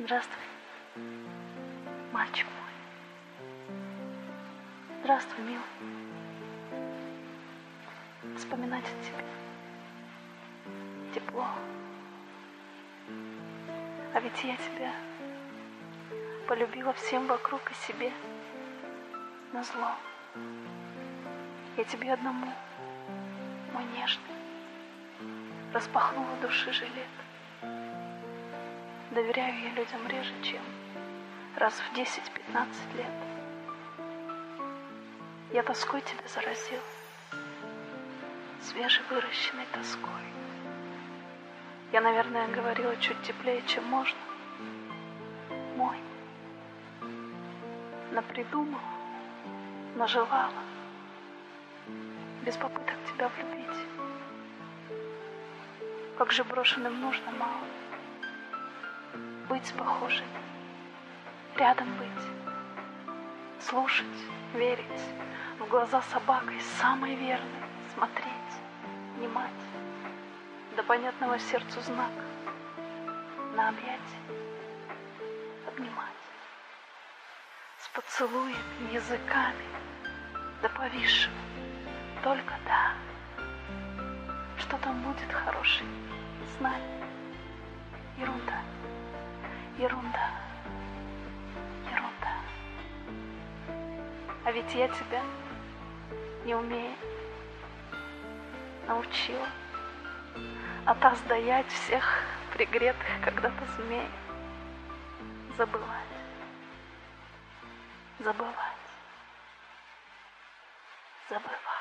Здравствуй, мальчик мой. Здравствуй, милый. Вспоминать о тебе. Тепло. А ведь я тебя полюбила всем вокруг и себе на зло. Я тебе одному, мой нежный, распахнула души жилет. Доверяю я людям реже, чем раз в 10-15 лет. Я тоской тебя заразил, свежевыращенной тоской. Я, наверное, говорила чуть теплее, чем можно. Мой. Напридумала, нажелала, без попыток тебя влюбить. Как же брошенным нужно мало быть похожей, рядом быть, слушать, верить, в глаза собакой самой верной, смотреть, внимать, до понятного сердцу знак, на объятие, обнимать, с поцелуями, языками, до повисшего, только да, что там будет хороший, знать, ерунда. Ерунда. Ерунда. А ведь я тебя не умею научила отоздаять всех пригретых когда-то змей. Забывать. Забывать. Забывать.